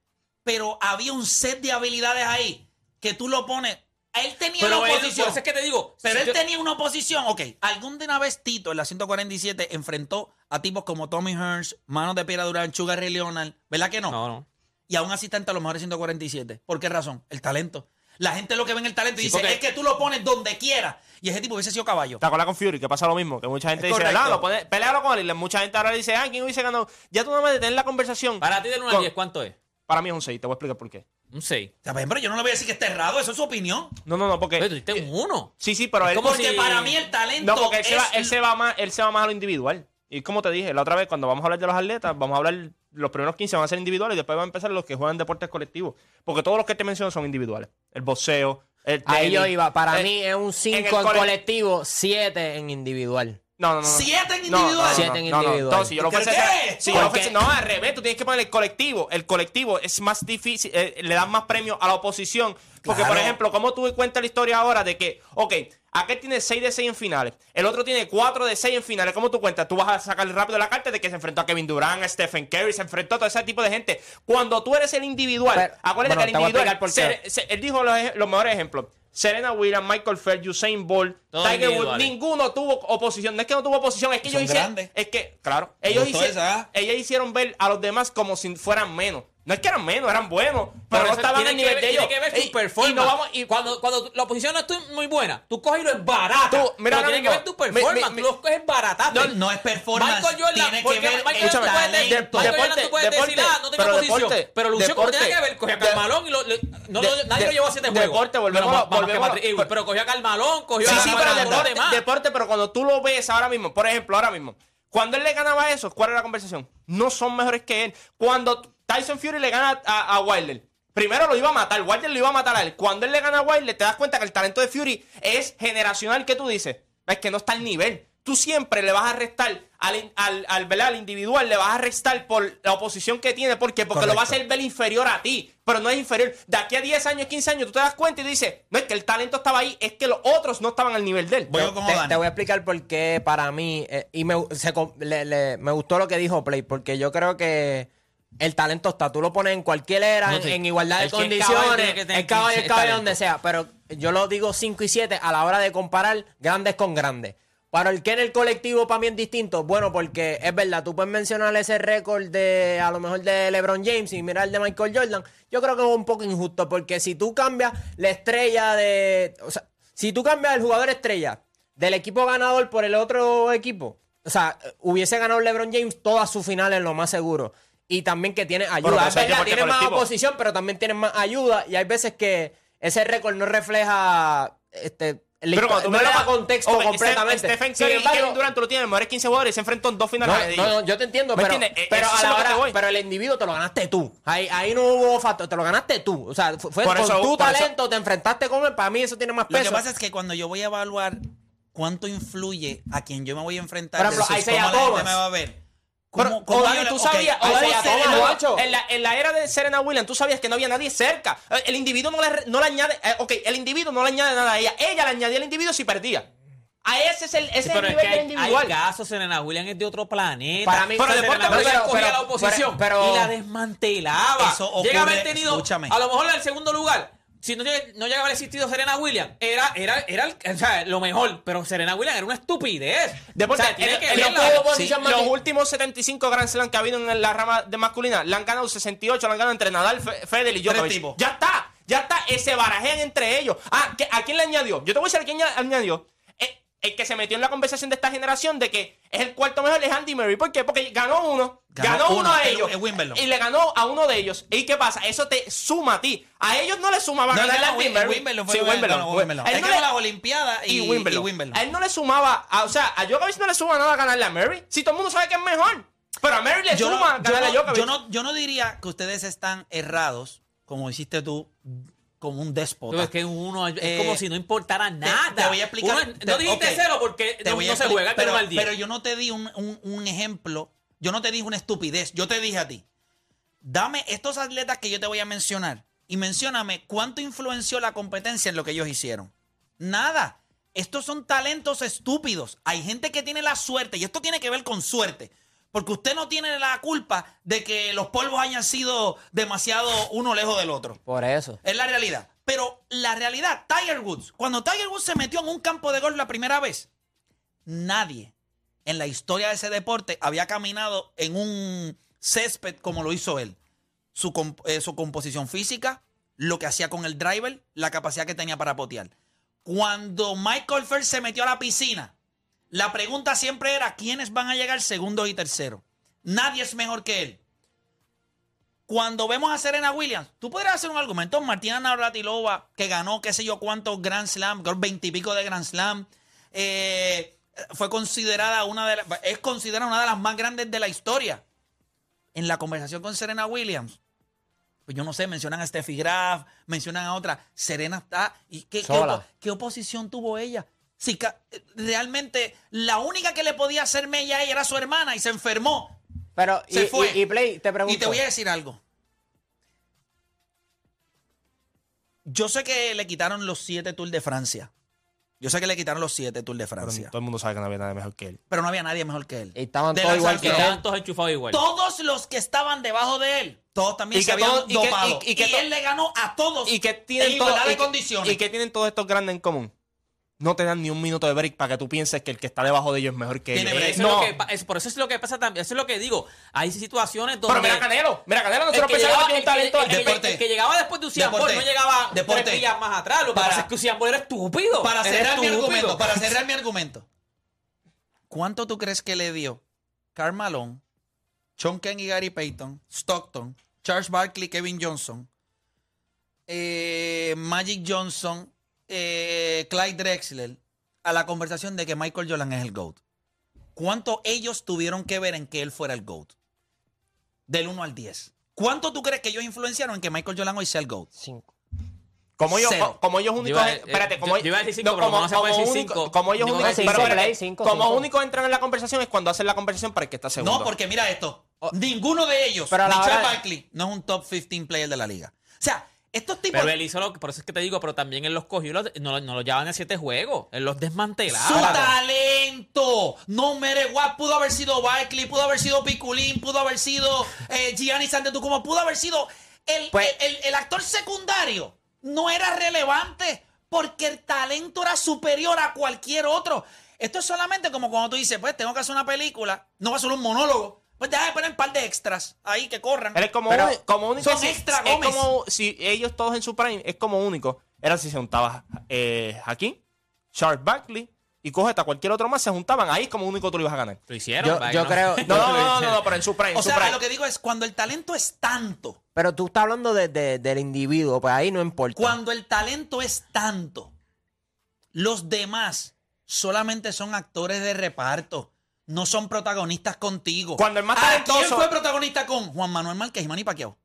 B: Pero había un set de habilidades ahí que tú lo pones. Él tenía
E: Pero
B: una
E: él-
B: oposición.
E: por eso es que te digo.
B: Pero
E: si
B: él
E: yo-
B: tenía una oposición. Ok, algún de una vez Tito en la 147 enfrentó a tipos como Tommy Hearns, Manos de Piedra Durán, Sugar Ray Leonard. ¿Verdad que no?
E: No, no.
B: Y aún así está entre los mejores 147. ¿Por qué razón? El talento. La gente lo que ve en el talento y
E: Sí,
B: dice,
E: porque-
B: es que tú lo pones donde quieras. Y ese tipo hubiese sido caballo.
H: ¿Te acuerdas con Fury? Que pasa lo mismo. Que mucha gente
B: Es
H: dice, lo pone, pelealo con él. Y Mucha gente ahora dice, ah, ¿quién hubiese ganado? Ya tú no me detienes la conversación.
E: Para ti del 1 al
H: Con-
E: 10, ¿cuánto es?
H: Para mí es un 6. Te voy a explicar por qué.
E: Un 6.
B: Está bien, pero yo no le voy a decir que esté errado, eso es su opinión.
H: No, no, no, porque.
E: Oye, tú diste un 1.
H: Sí, sí, pero él.
E: como
B: Porque
E: si-
B: para mí el talento
H: No, porque él, se va, él, se va más, él se va más a lo individual. Y como te dije, la otra vez, cuando vamos a hablar de los atletas, vamos a hablar. Los primeros 15 van a ser individuales y después van a empezar los que juegan deportes colectivos. Porque todos los que te menciono son individuales. El boxeo, el
C: Ahí yo
H: tenis,
C: iba. Para
H: eh,
C: mí es un
H: en
C: 5
H: el
C: en,
H: cole-
C: colectivo, 7 en individual.
H: No, no, no. no.
B: Siete en
H: No, no,
B: individual.
H: no,
C: Siete en
H: no, no,
C: individual.
H: Entonces, si yo lo
B: ¿Pero
H: ofreciera-
B: qué?
H: si yo ofreciera- no, al revés, tú tienes que poner el colectivo. El colectivo es más difícil, eh, le dan más premio a la oposición. Porque,
B: Claro.
H: por ejemplo, ¿cómo tú cuentas la historia ahora de que, ok, aquel tiene 6 de 6 en finales, el otro tiene 4 de 6 en finales? ¿Cómo tú cuentas? Tú vas a sacar rápido la carta de que se enfrentó a Kevin Durant, a Stephen Curry, se enfrentó a todo ese tipo de gente. Cuando tú eres el individual,
C: Pero-
H: acuérdate
C: bueno,
H: que el individual, se- se- él dijo los, los mejores ejemplos. Serena Williams, Michael Phelps, Usain Bolt,
E: Todos
H: Tiger Woods, ninguno tuvo oposición. No es que no tuvo oposición, es que
B: Son
H: ellos hicieron. Es que, claro, ellos, hicieron,
B: ¿ah?
H: ellos hicieron ver a los demás como si fueran menos. No es que eran menos, eran buenos, pero, no
E: eso
H: estaban
E: tiene
H: al
E: que
H: nivel
E: ver-
H: de ellos.
E: Tiene que ver
H: Y-
E: tu performance.
H: Y no vamos, y
E: cuando, cuando la oposición no está muy buena, tú coges y lo es barata.
H: Tú, mira,
E: pero tiene que
H: mismo,
E: ver tu performance.
H: mi- mi-
E: tú lo coges barataste.
B: No, no es performance,
E: Michael Jordan,
B: tiene que
E: porque
B: ver
E: Michael
B: el
E: Jordan tú puedes decir-
B: talento.
E: Michael Jordan
H: Deporte,
E: tú puedes decir,
H: deporte,
E: ah, no tenía
H: pero
E: posición.
H: deporte,
E: pero como tenía
H: deporte,
E: que ver. Cogió a
H: de-
E: Carmalón y lo, le- no,
H: de-
E: lo- nadie
H: de-
E: lo llevó a siete juegos.
H: deporte, volvemos
E: Pero que
H: volvemos a-
E: Pero cogió a Carmalón, cogió
H: Sí,
E: a
H: sí, pero
E: Carmalón,
H: deporte,
E: los demás.
H: deporte, pero cuando tú lo ves ahora mismo, por ejemplo, ahora mismo, cuando él le ganaba a esos, ¿cuál era la conversación? No son mejores que él. Cuando Tyson Fury le gana a, a Wilder, primero lo iba a matar, Wilder lo iba a matar a él. Cuando él le gana a Wilder, te das cuenta que el talento de Fury es generacional, que tú dices? Es que no está al nivel. Tú siempre le vas a restar al, al, al, al individual, le vas a restar por la oposición que tiene. ¿Por qué? Porque lo va a hacer ver inferior a ti. Pero no es inferior. De aquí a 10 años, 15 años, tú te das cuenta y dices, no es que el talento estaba ahí, es que los otros no estaban al nivel de él.
B: Voy como
C: te, voy a explicar por qué para mí, eh, y me, se com- le- le- me gustó lo que dijo Play, porque yo creo que el talento está, tú lo pones en cualquier era,
E: No,
C: en,
E: sí.
C: en igualdad de
E: El
C: condiciones,
E: que
C: el caballo, el caballo donde sea, pero yo lo digo 5 y 7 a la hora de comparar grandes con grandes. Para el que en el colectivo para mí es distinto, bueno, porque es verdad, tú puedes mencionar ese récord de a lo mejor de LeBron James y mirar el de Michael Jordan. Yo creo que es un poco injusto, porque si tú cambias la estrella de. O sea, si tú cambias el jugador estrella del equipo ganador por el otro equipo, o sea, hubiese ganado LeBron James todas sus finales, lo más seguro. Y también que tiene ayuda. es verdad, tiene más oposición, pero también tiene más ayuda. Y hay veces que ese récord no refleja este, el
H: Pero cuando tú
C: no
H: me
C: contexto
H: Ok,
C: completamente.
H: Steph- Stephen Curry y Kevin Durant tú lo tienes, mejores 15 jugadores y se enfrentó en dos
C: no,
H: finales.
C: no,
H: ellos.
C: no, yo te entiendo,
H: ¿Me
C: pero?
H: Eh,
C: pero, a la
H: lo
C: hora- pero el individuo te lo ganaste tú. Ahí, ahí no hubo factor, te lo ganaste tú. O sea, fu- fue
H: Por
C: con
H: eso-
C: tu
H: por eso-
C: talento, te enfrentaste con él. Para mí eso tiene más
B: Lo
C: peso.
B: que pasa es que cuando yo voy a evaluar cuánto influye a quien yo me voy a enfrentar,
C: Por ejemplo,
B: gente
C: Thomas.
B: me va a ver.
H: Pero,
B: ¿Cómo- cómo
H: tú sabías,
B: ¿cómo
H: Isaiah
B: Serena-
H: Thomas,
C: Thomas, macho.
H: en, la, en la era de Serena Williams, tú sabías que no había nadie cerca. Eh, El individuo no le, no le añade, eh, ok, el individuo no le añade nada a ella. Ella le añadía al individuo si perdía. A ese es el, ese
E: Sí,
H: es el
E: pero es
H: nivel
E: que
H: del
E: hay,
H: individual.
E: hay casos, Serena Williams es de otro planeta.
C: Para mí,
E: pero
C: pero deporte,
E: Williams
C: pero-
E: cogía
C: pero-
E: la oposición
C: pero- pero-
E: y la desmantelaba.
B: Eso ocurre-
E: Llega a haber tenido,
B: escúchame.
E: a lo mejor en el segundo lugar, si no, no llegaba a haber existido Serena Williams, era, era, era el- o sea, lo mejor, pero Serena Williams era una estupidez.
H: Deporte,
E: o sea, tiene
H: el-
E: que
H: el-
E: la-
H: los- últimos 75 Grand Slam que ha habido en la rama de masculina, le han ganado 68, le han ganado entre Nadal, Fe- Federer y Djokovic.
B: tipos.
H: Ya está, ya está, eh, se barajean entre ellos. Ah, ¿qué- ¿a quién le añadió? Yo te voy a decir a quién añ- añadió. El que se metió en la conversación de esta generación de que es el cuarto mejor es Andy Murray. ¿Por qué? Porque ganó uno. Ganó,
B: Ganó
H: uno,
B: uno,
H: a
B: el-
H: ellos.
B: el Wimbledon.
H: Y le ganó a uno de ellos. ¿Y qué pasa? Eso te suma a ti. A ellos no le sumaba
B: No, no,
H: ganarle a
B: no,
H: Andy Murray.
B: Wimbledon fue
H: Sí, Wimbledon.
B: ganó, Wimbledon.
H: Él no le-
B: las Olimpiadas y,
H: y Wimbledon.
B: y Wimbledon.
H: A él no le sumaba, a- o sea, a Djokovic no le suma nada ganarle a Murray. Si todo el mundo sabe que es mejor. Pero a Murray le
B: yo,
H: suma ganarle a Djokovic.
B: yo, no, yo no diría que ustedes están errados, como hiciste tú, como un déspota.
E: Pero es que uno es
B: Eh,
E: como si no importara nada.
B: Te, voy a explicar.
E: Uno-
B: te-
E: no dijiste
B: ok.
E: cero porque
B: Te
E: no,
B: voy a
E: no se juega,
B: pero,
E: pero al 10.
B: pero yo no te di un, un- un ejemplo. Yo no te dije una estupidez. Yo te dije a ti. Dame estos atletas que yo te voy a mencionar y mencióname cuánto influenció la competencia en lo que ellos hicieron. Nada. Estos son talentos estúpidos. Hay gente que tiene la suerte, y esto tiene que ver con suerte, porque usted no tiene la culpa de que los polvos hayan sido demasiado uno lejos del otro.
C: Por eso.
B: Es la realidad. Pero la realidad, Tiger Woods, cuando Tiger Woods se metió en un campo de golf la primera vez, nadie en la historia de ese deporte había caminado en un césped como lo hizo él. Su, comp- eh, su composición física, lo que hacía con el driver, la capacidad que tenía para potear. Cuando Michael Phelps se metió a la piscina, la pregunta siempre era quiénes van a llegar segundo y tercero. Nadie es mejor que él. Cuando vemos a Serena Williams, tú podrías hacer un argumento. Martina Navratilova, que ganó qué sé yo cuántos Grand Slam, veintipico de Grand Slam, eh, fue considerada una de las, es considerada una de las más grandes de la historia. En la conversación con Serena Williams, pues yo no sé, mencionan a Steffi Graf, mencionan a otra. Serena está. ¿Y qué oposición tuvo ella? Si realmente la única que le podía hacer mella a ella era su hermana y se enfermó.
C: Pero, y,
B: Se fue.
C: y- y Play, te pregunto.
B: Y te voy a decir algo. Yo sé que le quitaron los siete Tours de Francia. Yo sé que le quitaron los siete Tours de
H: Pero
B: Francia.
H: todo el mundo sabe que no había nadie mejor que él.
B: Pero no había nadie mejor que él.
C: Y estaban
B: De
C: todos igual que él.
E: Estaban todos enchufados igual.
B: Todos los que estaban debajo de él, todos también
H: Y
B: se
H: y que-
B: dopado.
H: y- y que
B: y él le ganó a todos
H: Y que
B: en
H: tienen todo-
B: igualdad de
H: y que-
B: condiciones.
H: y que tienen todos estos grandes en común. No te dan ni un minuto de break para que tú pienses que el que está debajo de ellos es mejor que ellos.
E: Eso
H: no.
E: es lo que, pa- es- por eso es lo que pasa también. Eso es lo que digo. Hay situaciones donde.
H: Pero mira Canelo. Mira Canelo.
E: el
H: Nosotros
E: llegaba,
H: que
E: el,
H: un talento.
E: el que-
B: Deporte.
E: el que llegaba después de Usain Bolt
B: Deporte.
E: no llegaba
B: Deporte.
E: tres millas más atrás. Lo que
B: Para-
E: pasa es que Usain Bolt era estúpido.
B: Para cerrar mi argumento, para cerrar mi argumento. ¿Cuánto tú crees que le dio Karl Malone, Sean Ken y Gary Payton, Stockton, Charles Barkley, Kevin Johnson, eh, Magic Johnson, eh, Clyde Drexler a la conversación de que Michael Jordan es el GOAT? ¿Cuánto ellos tuvieron que ver en que él fuera el GOAT? Del 1 al 10. ¿Cuánto tú crees que ellos influenciaron en que Michael Jordan hoy sea el GOAT?
C: Cinco.
H: Como ellos,
B: Cero.
H: como ellos
E: Yo
H: únicos.
E: iba
H: espérate,
E: yo-
H: como
E: yo iba a decir cinco, pero como no se puede decir
H: único-
E: cinco,
H: Como ellos únicos.
C: cinco,
H: pero como
C: cinco.
H: únicos entran en la conversación es cuando hacen la conversación para el que está segundo.
B: No, porque mira esto. Ninguno de ellos,
C: hora-
B: Barkley, no es un top 15 player de la liga. O sea, estos tipos.
E: Pero él hizo lo por eso es que te digo, pero también él los cogió, y los- no, lo- no los llevaban a siete juegos, él los desmantelaba.
B: su talento. No mere what. Pudo haber sido Barkley, pudo haber sido Piculín, pudo haber sido eh, Gianni Antetokounmpo, pudo haber sido el,
C: Pues-
B: el, el- el actor secundario. No era relevante porque el talento era superior a cualquier otro. Esto es solamente como cuando tú dices, pues tengo que hacer una película, no va a ser un monólogo. Pues déjame poner un par de extras ahí que corran.
H: Él es como,
C: Pero
H: como único.
B: son
H: si-
B: extra
H: es
B: Gómez.
H: como si ellos todos en su prime es como único. Era si se juntaba eh, Hakim, Charles Barkley y coge hasta cualquier otro más, se juntaban. Ahí como único tú lo ibas a ganar.
E: Lo hicieron.
C: Yo- yo
E: que
C: creo-
H: No, no, no, no, no, pero en su prime. en
B: O
H: su
B: sea,
H: prime.
B: lo que digo es, cuando el talento es tanto,
C: Pero tú estás hablando de- de- del individuo, pues ahí no importa.
B: Cuando el talento es tanto, los demás solamente son actores de reparto. No son protagonistas contigo.
H: Cuando el más
B: ¿A
H: talentoso-
B: ¿Quién fue protagonista con Juan Manuel Márquez y Manny Pacquiao?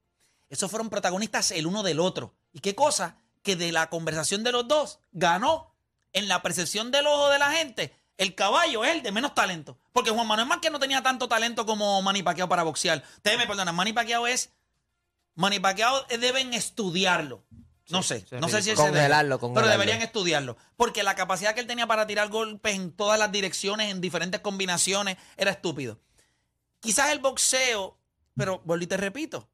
B: Esos fueron protagonistas el uno del otro. ¿Y qué cosa? Que de la conversación de los dos ganó en la percepción del ojo de la gente. El caballo es el de menos talento. Porque Juan Manuel Márquez no tenía tanto talento como Manny Pacquiao para boxear. Ustedes me perdonan, Manny Pacquiao es... Manny Pacquiao eh, deben estudiarlo. No sé,
H: sí,
B: no sé si él se debe,
C: Congelarlo,
B: Pero deberían estudiarlo. Porque la capacidad que él tenía para tirar golpes en todas las direcciones, en diferentes combinaciones, era estúpido. Quizás el boxeo, pero vuelvo y te repito,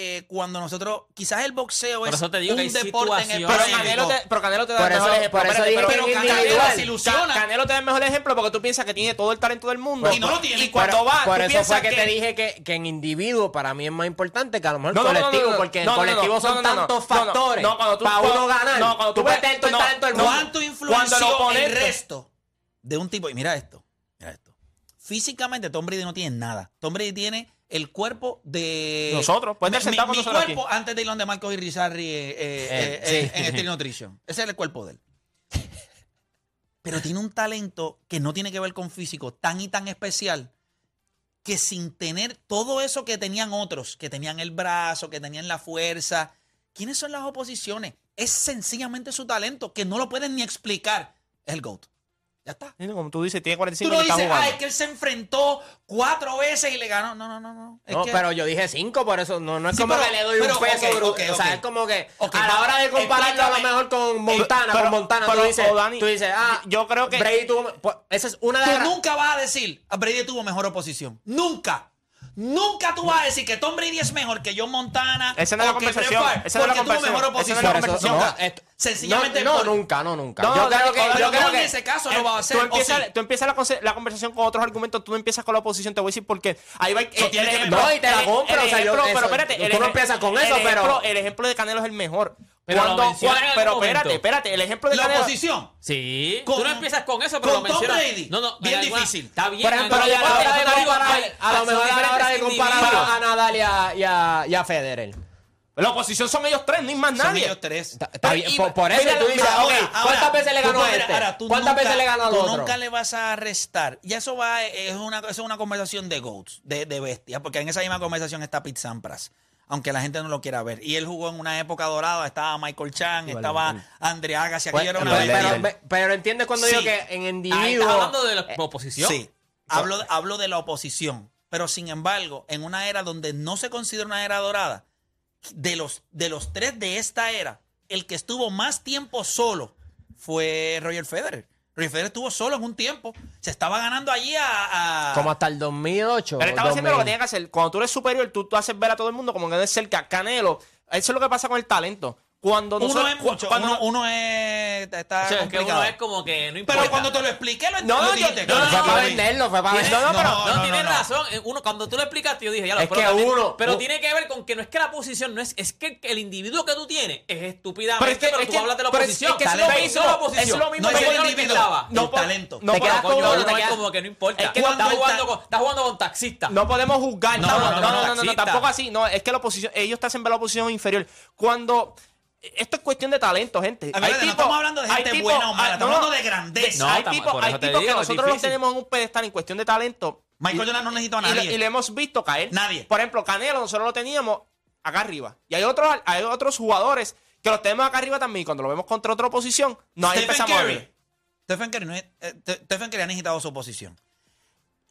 B: eh, cuando nosotros, quizás el boxeo
E: Por
B: es
E: eso te digo
B: un
E: que hay
B: deporte en
E: situaciones-
H: Pero. Canelo, te, pero Canelo te da
C: Por
H: el
C: eso-
H: mejor ejemplo.
C: por eso
H: pero
C: que
B: Pero Canelo se ilusiona.
H: Canelo te da el mejor ejemplo porque tú piensas que tiene todo el talento del mundo.
B: Y no lo tiene.
H: Y cuando
C: Pero
H: va,
C: por
H: tú
C: eso
H: piensas
C: fue que, te dije que, que en individuo para mí es más importante que a lo mejor
H: No,
C: colectivo,
H: no, no,
C: porque
H: no,
C: en colectivo
H: no,
C: son
H: no, no, no,
C: tantos
H: no, no,
C: factores
H: no, cuando tú-
C: para
H: cuando-
C: uno ganar.
H: no, cuando
C: tú
H: tú
C: puedes tener todo el talento del mundo.
B: ¿Cuánto
H: Cuando
B: influenció
H: el
B: el
H: oponente-
B: resto de un tipo? Y mira esto, mira esto. Físicamente Tom Brady no tiene nada. Tom Brady tiene el cuerpo de...
H: Nosotros, estar
B: Mi-
H: nosotros
B: cuerpo antes de ir donde Marcos y Rizarri eh, eh,
C: Eh, sí.
B: en Steel Nutrition. Ese es el cuerpo de él. Pero tiene un talento que no tiene que ver con físico tan y tan especial que sin tener todo eso que tenían otros, que tenían el brazo, que tenían la fuerza, ¿quiénes son las oposiciones? Es sencillamente su talento, que no lo pueden ni explicar. Es el GOAT. Ya está.
H: Como tú dices, tiene
B: Tú
H: 45
B: no
H: y está
B: dices,
H: jugando.
B: ah, es que él se enfrentó cuatro veces y le ganó. No, no, no, no. Es
C: No,
B: que-
C: pero yo dije cinco, por eso no, no es como
B: pero-
C: que le doy
B: pero,
C: un peso,
B: ok,
C: bro.
B: ok,
C: O sea, es como que a la hora de compararlo a lo mejor con Montana,
H: pero-
C: con Montana,
H: pero,
C: tú dices,
H: oh, Dani,
C: tú dices, ah,
H: yo creo que-
C: Brady tuvo, pues, esa es una de
B: Tú
C: las
B: nunca vas a decir, a Brady tuvo mejor oposición. Nunca. Nunca tú vas a decir que Tom Brady es mejor que John Montana.
H: Esa no es la conversación, esa no es la conversación,
B: mejor
H: esa no es
B: oposición.
H: la conversación.
C: no,
B: Sencillamente
C: no, no,
B: por-
C: nunca, no, nunca.
H: No,
C: yo creo que, yo creo
B: en
C: que
B: ese caso no va a
H: tú
B: ser. ¿o
H: empiezas,
B: sí?
H: tú empiezas la, la conversación con otros argumentos, tú no empiezas con la oposición, te voy a decir por qué. Ahí va, eh,
B: ver-
C: No, y te la
H: el-
C: compro,
H: el
C: o sea, yo-
H: ejemplo-
C: eso-
H: pero espérate,
C: tú
H: el
C: no empiezas con
H: el
C: eso, pero-
H: El ejemplo de Canelo es el mejor.
E: Pero lo
H: Cuando-
E: mencionan en
H: pero
E: algún
H: espérate, espérate, el ejemplo de
B: La
H: Canelo...
B: oposición.
E: Sí,
B: Con-
E: tú no empiezas con eso, pero
B: con
E: lo
B: Tom
E: mencionas.
B: Brady.
E: No, no,
B: Bien difícil.
E: Está bien.
C: Por ejemplo,
E: pero
C: a lo
E: son
C: mejor a la hora de comparar a Nadal y a, y a, y a Federer.
H: La oposición son ellos tres, ni más
B: Son
H: nadie.
B: ellos tres.
C: Está- está
H: Pero
C: bien,
H: y-
C: por, por eso
H: mira,
C: tú dices,
H: ahora-
C: ¿cuántas veces le
B: tú
C: ganó a este?
B: ahora, tú
C: ¿Cuántas
B: nunca-
C: veces le ganó al
B: tú
C: otro?
B: nunca le vas a restar. Y eso va, es una, eso es una conversación de GOATs, de, de bestia, porque en esa misma conversación está Pete Sampras, aunque la gente no lo quiera ver. Y él jugó en una época dorada, estaba Michael Chan, estaba André Agassi,
C: Pues,
B: aquello era una
C: pero,
B: bestia.
C: pero, pero entiendes cuando
B: Sí.
C: digo que en individuo...
E: estás hablando de la oposición.
B: Sí, hablo, hablo de la oposición. Pero sin embargo, en una era donde no se considera una era dorada, de los, de los tres de esta era, el que estuvo más tiempo solo fue Roger Federer. Roger Federer estuvo solo en un tiempo. Se estaba ganando allí a. a-
C: Como hasta el 2008.
H: Pero estaba haciendo lo que
C: 2000.
H: tenía que hacer. Cuando tú eres superior, tú, tú haces ver a todo el mundo como que eres cerca. Canelo, eso es lo que pasa con el talento. Cuando
B: uno
H: nosotros-
B: es mucho,
H: cuando-
B: uno, uno es. Está
E: O sea, es que
B: complicado.
E: uno es como que no importa.
B: Pero cuando te lo expliqué, lo,
H: No,
B: lo
H: yo- no,
C: Fue
H: no,
C: para
H: no,
C: venderlo, fue para
E: Tiene-
C: venderlo.
H: no, no,
E: No,
B: no, no,
E: tienes
B: no.
E: razón. Eh, Uno, cuando tú lo explicaste, yo dije, ya lo
C: Es
E: pero
C: que uno-
E: Pero tiene que ver con que no es que la posición, no es, es que el individuo que tú tienes es estúpidamente,
H: Pero es que- es
E: tú
H: que-
E: hablas de la oposición.
H: es que es lo
E: no
H: mismo,
E: la oposición.
H: es lo mismo
B: No
H: que
B: el
H: yo no
B: individuo,
H: No
B: talento.
H: No
B: Te quedas
E: no, no, como que no importa.
H: Es que
E: estás, jugando con, estás jugando con taxistas.
H: No podemos juzgar.
B: No,
H: No,
B: no,
H: no,
B: no,
H: no,
B: no,
H: no, no, tampoco así. No, es que la oposición, ellos ver la oposición inferior. Cuando esto es cuestión de talento, gente.
B: Acuérdate, no estamos hablando de
H: hay
B: gente
H: tipos-
B: buena o mala, estamos hablando de grandeza.
E: No,
H: hay tipos, hay que nosotros los tenemos en un pedestal en cuestión de talento.
B: Michael Jordan no necesita a
H: y le-
B: nadie.
H: Y le hemos visto caer.
B: Nadie.
H: Por ejemplo, Canelo, nosotros lo teníamos acá arriba. Y hay otros, hay otros jugadores que los tenemos acá arriba también. Y cuando lo vemos contra otra oposición, no ahí
B: Stephen
H: empezamos a ver.
B: Stephen Curry, no es- eh, Te- Stephen Curry ha necesitado su posición.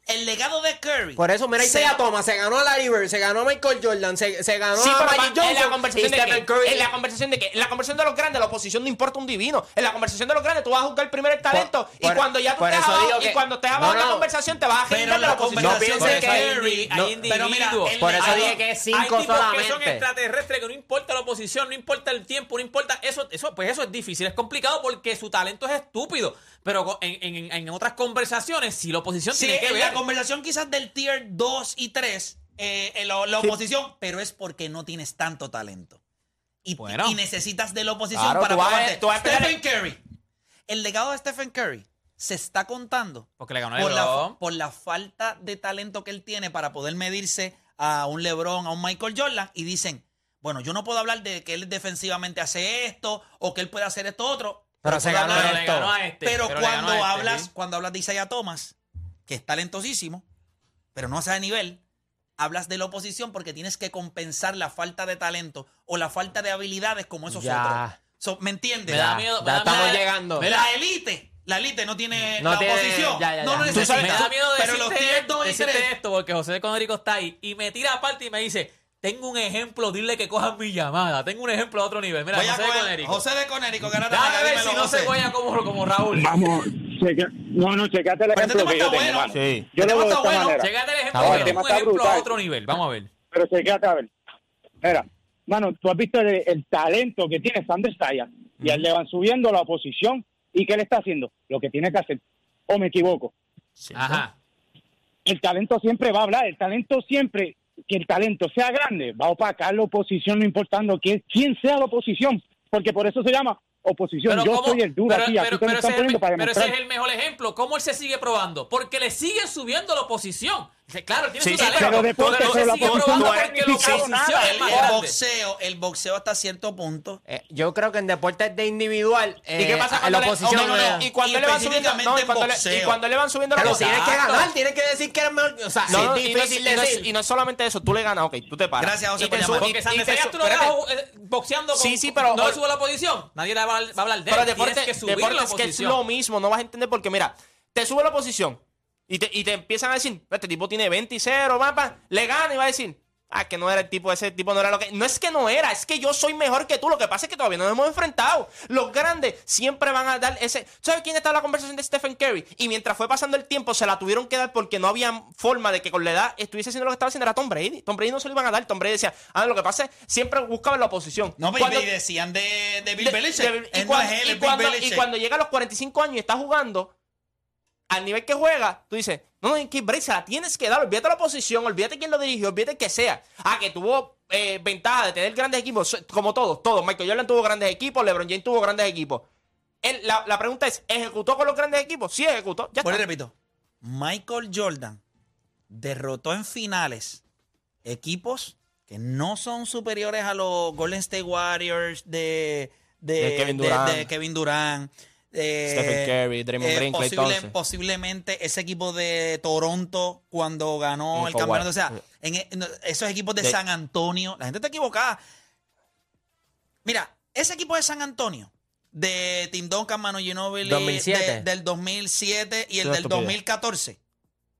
B: El legado de Curry.
C: Por eso, mira,
B: se-
C: Isaiah Thomas se ganó a Larry Bird, se ganó a Michael Jordan, se, se ganó
H: Sí,
C: a Magic
H: pa- en
C: Johnson
H: la conversación
C: y
H: de
C: Curry.
H: en la conversación de que, en la conversación de los grandes, la oposición no importa un divino. En la conversación de los grandes, tú vas a juzgar primero el talento
C: Por-
H: y
C: por-
H: cuando ya tú estés abajo, y
C: que-
H: cuando estés
C: no,
H: abajo la
C: no.
H: conversación te vas a generar de
B: la
H: la oposición.
C: No
B: conversación
C: pienses
B: de
C: que hay-
B: Curry.
E: hay
C: no,
B: pero mira,
E: individuos.
B: el
C: Por eso
B: legado-
C: dije que es
E: Hay
C: cinco
E: tipos que son
C: solamente.
E: extraterrestres, que no importa la oposición, no importa el tiempo, no importa. Eso, eso, pues eso es difícil, es complicado porque su talento es estúpido. Pero en, en- en otras conversaciones, si la oposición
B: Sí,
E: tiene que ver.
B: Conversación quizás del tier 2 y 3, eh, en la, la oposición, pero es porque no tienes tanto talento. Y,
E: Bueno.
B: y necesitas de la oposición
H: Claro,
B: para probarte. Stephen Curry. El legado de Stephen Curry se está contando
E: Porque le ganó
B: por la, por la falta de talento que él tiene para poder medirse a un LeBron, a un Michael Jordan, y dicen, bueno, yo no puedo hablar de que él defensivamente hace esto o que él puede hacer esto otro.
C: Pero se ganó esto.
E: ganó a este.
B: pero,
E: ganó
B: cuando
E: este,
B: hablas,
E: ¿sí?
B: cuando hablas de Isaiah Thomas, que es talentosísimo, pero no sabe nivel, hablas de la oposición porque tienes que compensar la falta de talento o la falta de habilidades como esos
C: Ya.
B: otros. So, ¿Me entiendes?
E: Me da miedo. me
C: ya
E: da
C: estamos
E: miedo-
C: llegando.
B: La élite, la élite no tiene
C: No
B: la
C: tiene-
B: oposición.
C: ya, ya,
B: no
C: ya.
B: lo necesita.
E: me da miedo
B: pero los tier 2 y
E: decirte
B: 3.
E: esto porque José de Conérico está ahí y me tira aparte y me dice, tengo un ejemplo, dile que cojan mi llamada. Tengo un ejemplo a otro nivel. Mira,
B: Voy a
E: José de Conérico.
B: José de Conérico, ganate
E: Déjame ver si no se voy como, como Raúl.
D: Vamos, checa, no, no, checate el
B: este
D: ejemplo que yo tengo,
B: bueno.
D: mano.
H: Sí.
D: Yo
B: Este
D: lo veo de esta
B: bueno.
D: manera.
E: Llegate el ejemplo,
C: Está
E: a otro nivel. Vamos a ver.
D: Pero checate a ver. Mira, mano, tú has visto el, el talento que tiene Sander Sayas y a él le van subiendo la oposición. ¿Y qué le está haciendo? Lo que tiene que hacer. ¿O me equivoco?
E: Ajá.
D: El talento siempre va a hablar. El talento siempre, que el talento sea grande, va a opacar la oposición, no importando quién, quién sea la oposición. Porque por eso se llama oposición. Yo
E: ¿cómo?
D: soy el duro
E: pero,
D: aquí. Aquí
E: pero- pero ese es el pero ese es el mejor ejemplo. ¿Cómo él se sigue probando? Porque le siguen subiendo la oposición. Dice, Claro, tiene
H: Sí,
E: su
H: sí,
E: talento.
D: pero deporte,
E: pero
D: la oposición
E: probando
D: no
E: oposición
B: El, boxeo, el boxeo hasta cierto punto.
C: Eh, yo creo que en deportes de individual,
H: ¿Y qué
C: eh,
H: pasa
C: en
H: cuando
C: la
H: le,
C: oposición
H: no, no, no, y cuando le van subiendo no, y cuando le, y cuando le van subiendo la
C: tienes que ganar, tienes que decir que eres mejor. O sea,
H: No, no,
C: es
H: no
C: difícil
H: y no es-
C: decir.
H: y no es solamente eso, tú le ganas, ok, tú te paras.
B: Gracias, José,
H: Y
B: por llamar.
E: Porque
H: su-
E: tú lo
H: espérate.
E: dejas eh, boxeando con,
H: Sí, sí, pero-
E: no le sube la oposición. Nadie le va, a- hablar de él.
H: Pero
E: Tienes
H: deporte,
E: que subir
H: deporte
E: la
H: es que es
E: oposición.
H: lo mismo, no vas a entender porque mira, te sube la posición y te, y te empiezan a decir, este tipo tiene 20 y 0, papá, le gana y va a decir, Ah, que no era el tipo, ese tipo no era lo que. No es que no era, es que yo soy mejor que tú. Lo que pasa es que todavía no nos hemos enfrentado. Los grandes siempre van a dar ese. ¿Sabes quién está en la conversación de Stephen Curry? Y mientras fue pasando el tiempo, se la tuvieron que dar porque no había forma de que con la edad estuviese haciendo lo que estaba haciendo. Era Tom Brady. Tom Brady no se lo iban a dar. Tom Brady decía, ah, lo que pasa es siempre buscaban la oposición.
B: No, pero
H: Cuando-
B: y decían de, de Bill Belichick.
H: y, cuando llega a los 45 años y está jugando, al nivel que juega, tú dices, no, no, que Brady se la tienes que dar, olvídate la oposición, olvídate quién lo dirigió, olvídate que sea. Ah, que tuvo eh, ventaja de tener grandes equipos, como todos, todos. Michael Jordan tuvo grandes equipos, LeBron James tuvo grandes equipos. Él- la, la pregunta es, ¿ejecutó con los grandes equipos? Sí, ejecutó. Ya
B: Por
H: está.
B: repito, Michael Jordan derrotó en finales equipos que no son superiores a los Golden State Warriors de, de,
H: De Kevin
B: de-
H: Durant.
B: de Kevin Durant. Eh,
H: Stephen Curry, Draymond Green, Klay Thompson.
B: Posiblemente ese equipo de Toronto cuando ganó el campeonato. O sea, en, e- en esos equipos de,
H: De-
B: San Antonio. La gente está equivocada. Mira, ese equipo de San Antonio, de Tim Duncan, Manu Ginobili,
C: 2007.
B: de- del 2007 y el del
H: estupidez.
B: 2014.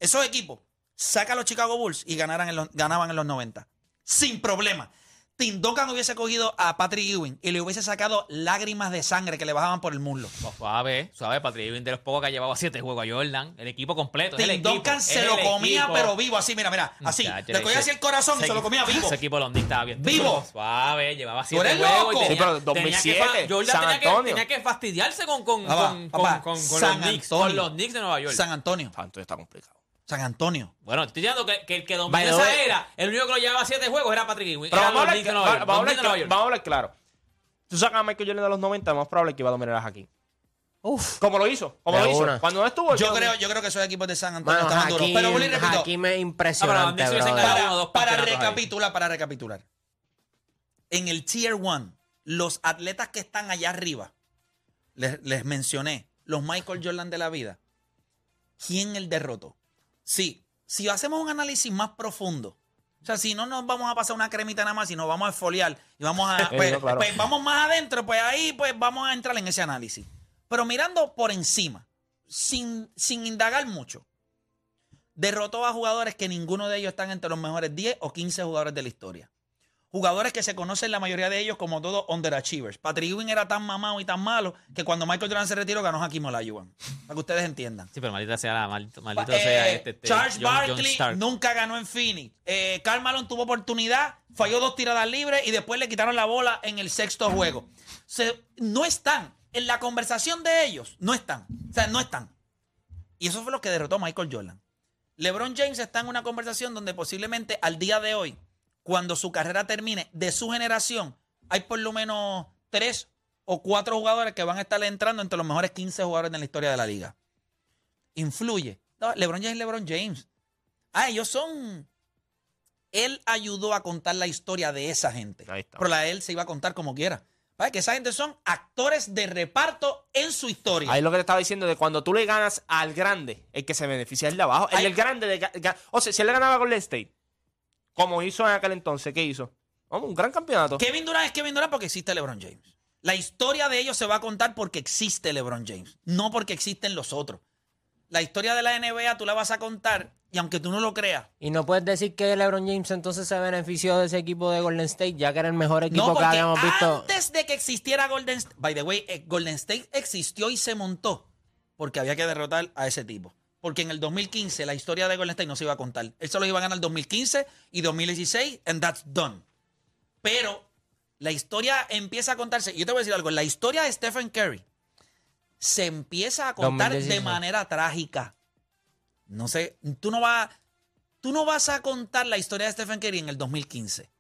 B: Esos equipos, saca a los Chicago Bulls y ganaran en los- ganaban en los 90. Sin problema. Tim Duncan hubiese cogido a Patrick Ewing y le hubiese sacado lágrimas de sangre que le bajaban por el muslo.
E: Pues suave, suave. Patrick Ewing de los pocos que ha llevado a siete juegos a Jordan. El equipo completo. es el
B: Tim
E: equipo,
B: Duncan se lo comía,
E: equipo.
B: pero vivo, así, mira, mira, así.
E: Muchacho,
B: Le cogía así el corazón y se lo comía vivo.
E: Ese equipo London estaba bien.
B: Vivo.
E: Suave, llevaba siete juegos.
B: loco.
E: y tenía,
H: Sí, pero
E: tenía
H: 2007,
E: que Jordan
H: San
E: tenía que,
H: Antonio.
E: tenía que fastidiarse con, con,
B: Papá,
E: con,
B: papá,
E: con, con
B: San
E: los Knicks, con los Knicks de Nueva York.
B: San Antonio.
H: Santo, está complicado.
B: San Antonio.
E: Bueno, estoy diciendo que, que el que dominó esa era, el único que lo llevaba a siete juegos era Patrick Ewing.
H: Pero vamos a hablar,
E: Nueva York,
H: vamos a hablar
E: Knicks de Nueva
H: cla-
E: York.
H: vamos a hablar claro. Tú sacas a Michael Jordan de los 90, lo más probable que iba a dominar a Hakim.
C: Uf.
H: Como lo hizo, como
C: De
H: lo hizo.
C: una.
H: Cuando no estuvo,
B: Yo
H: yo-
B: creo, yo creo que esos equipos de San Antonio
C: Mano,
B: estaban duros. Pero repito,
E: Ah, hubiesen
C: brother.
E: ganado.
B: para, recapitular, para recapitular. En el Tier 1, los atletas que están allá arriba, les, les mencioné, los Michael Jordan de la vida. ¿Quién el derrotó? Sí, si hacemos un análisis más profundo, o sea, si no nos vamos a pasar una cremita nada más, si nos vamos a esfoliar y vamos a. Pues,
H: no, claro.
B: pues vamos más adentro, pues ahí pues vamos a entrar en ese análisis. Pero mirando por encima, sin, sin indagar mucho, derrotó a jugadores que ninguno de ellos están entre los mejores 10 o 15 jugadores de la historia. Jugadores que se conocen la mayoría de ellos como todos underachievers. Patrick Ewing era tan mamado y tan malo que cuando Michael Jordan se retiró ganó Hakim Olajuwon. Para que ustedes entiendan.
E: Sí, pero maldita sea la maldito, maldito
B: Eh,
E: sea este, este,
B: Charles
E: John-
B: Barkley nunca ganó en Phoenix. Eh, Karl Malone tuvo oportunidad, falló dos tiradas libres y después le quitaron la bola en el sexto juego. Se- no están en la conversación de ellos. No están. O sea, no están. Y eso fue lo que derrotó a Michael Jordan. LeBron James está en una conversación donde posiblemente al día de hoy, cuando su carrera termine, de su generación, hay por lo menos tres o cuatro jugadores que van a estar entrando entre los mejores 15 jugadores de la historia de la liga. Influye. No, LeBron James es LeBron James. Ah, ellos son. Él ayudó a contar la historia de esa gente.
H: Ahí está.
B: Pero la de él se iba a contar como quiera. ¿Vale? Que esa gente son actores de reparto en su historia.
H: Ahí es lo que te estaba diciendo de cuando tú le ganas al grande, el que se beneficia es el de abajo. El del grande, de, o sea, si él le ganaba a Golden State, como hizo en aquel entonces, ¿qué hizo? Vamos, un gran campeonato.
B: Kevin Durant es Kevin Durant porque existe LeBron James. La historia de ellos se va a contar porque existe LeBron James, no porque existen los otros. La historia de la NBA tú la vas a contar y aunque tú no lo creas,
C: Y no puedes decir que LeBron James entonces se benefició de ese equipo de Golden State, ya que era el mejor equipo
B: no
C: que habíamos visto.
B: antes de que existiera Golden State, by the way, eh, Golden State existió y se montó porque había que derrotar a ese tipo. Porque en el 2015 la historia de Golden State no se iba a contar. Él solo iba a ganar el 2015 y 2016 and that's done. Pero la historia empieza a contarse. Yo te voy a decir algo. La historia de Stephen Curry se empieza a contar
C: 2016.
B: de manera trágica. No sé, tú no vas, tú no vas a contar la historia de Stephen Curry en el 2015.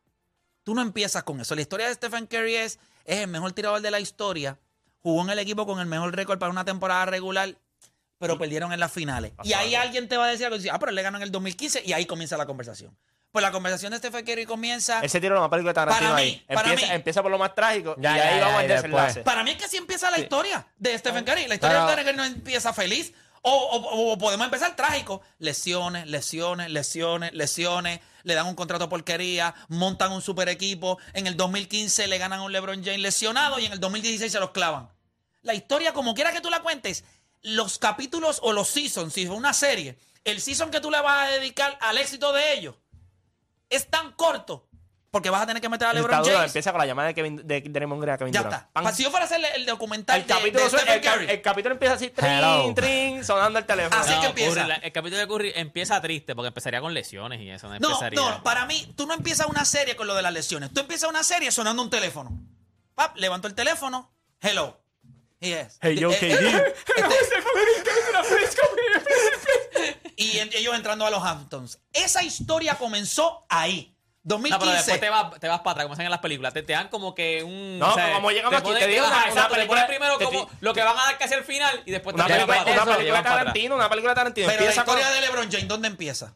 B: Tú no empiezas con eso. La historia de Stephen Curry es, es el mejor tirador de la historia. Jugó en el equipo con el mejor récord para una temporada regular, pero perdieron en las finales. Y ahí alguien te va a decir algo. y dice, Ah, pero él le ganó en el 2015 y ahí comienza la conversación. Pues la conversación de Stephen Curry comienza...
H: Él se tiró una película de Tarantino
B: Para mí,
H: ahí.
B: para
H: empieza,
B: mí.
H: empieza por lo más trágico
C: Ya,
H: y
C: ya,
H: ahí
C: ya,
H: vamos al
C: después.
H: desenlace.
B: Para mí es que así empieza la historia de Stephen Curry. La historia
C: Pero-
B: de Stephen Curry no empieza feliz. O, o- o podemos empezar trágico. Lesiones, lesiones, lesiones, lesiones. Le dan un contrato porquería. Montan un super equipo. En el 2015 le ganan a un LeBron James lesionado y en el 2016 se los clavan. La historia, como quiera que tú la cuentes, los capítulos o los seasons, si es una serie, el season que tú le vas a dedicar al éxito de ellos, es tan corto porque vas a tener que meter a
H: Está
B: LeBron
H: duro,
B: James.
H: Empieza con la llamada de Kevin de Draymond Green a Kevin
B: Ya
H: Durant.
B: está.
H: Pam.
B: Pa- Si yo fuera a hacer el documental
H: El
B: de-
H: capítulo,
B: de,
H: suena-
B: Stephen
H: el, ca-
B: Curry,
H: el capítulo empieza así,
C: Hello.
H: trin, trin, sonando el teléfono.
B: Así que empieza.
E: Curry, la- el capítulo de Curry empieza triste porque empezaría con lesiones y eso. No,
B: No,
E: empezaría.
B: no, para mí, tú no empiezas una serie con lo de las lesiones. Tú empiezas una serie sonando un teléfono. Pap, levanto el teléfono. Hello. Yes.
H: Hey, yo, KD.
B: y en- ellos entrando a los Hamptons. Esa historia comenzó ahí.
E: No, pero
B: 2015.
E: después te vas, te vas para atrás, como hacen en las películas. Te, te dan como que un.
H: No, como llegamos aquí,
E: ponen-
H: te digo una-
E: exacto, te
H: película-
E: primero
H: te
E: como lo que van a dar casi al final y después
H: Una
E: te
H: película, una película
E: para.
H: Tarantino, una película Tarantino.
B: Pero la historia de LeBron James, ¿dónde empieza?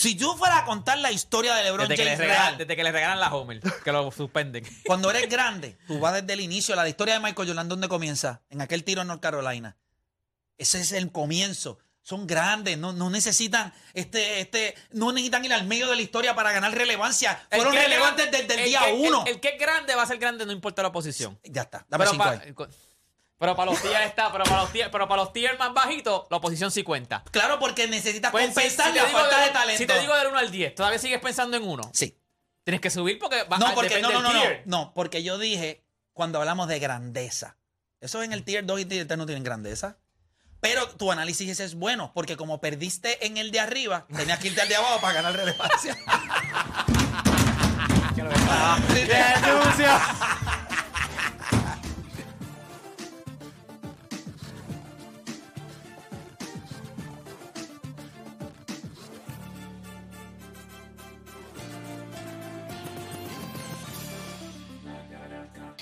B: Si yo fuera a contar la historia de LeBron
E: Desde que, le
B: James
E: regalan,
B: real,
E: desde que le regalan la Homer, que lo suspenden.
B: cuando eres grande, tú vas desde el inicio. La historia de Michael Jordan, ¿dónde comienza? En aquel tiro en North Carolina. Ese es el comienzo. Son grandes, no, no necesitan este, este, no necesitan ir al medio de la historia para ganar relevancia.
E: El
B: Fueron
E: que es
B: relevantes desde el,
E: el
B: día
E: que-
B: uno.
E: El, el que es grande va a ser grande, no importa la oposición.
B: ya está, dame
E: Pero
B: cinco
E: pa-
B: ahí.
E: Pero para los tiers está, pero para los tiers, pero para los tiers más bajitos, la oposición sí cuenta.
B: Claro, porque necesitas
E: Pues, si-
B: compensar
E: si te
B: la
E: digo
B: falta
E: del-
B: de talento.
E: Si te digo del 1 al 10, ¿todavía sigues pensando en uno?
B: sí.
E: Tienes que subir porque va
B: No,
E: a-
B: porque no, no, no, no, no, porque yo dije cuando hablamos de grandeza. Eso en el tier 2 y tier 3 no tienen grandeza. Pero tu análisis es bueno, porque como perdiste en el de arriba, tenías que irte al de abajo para ganar relevancia.
H: ¡Qué sucio!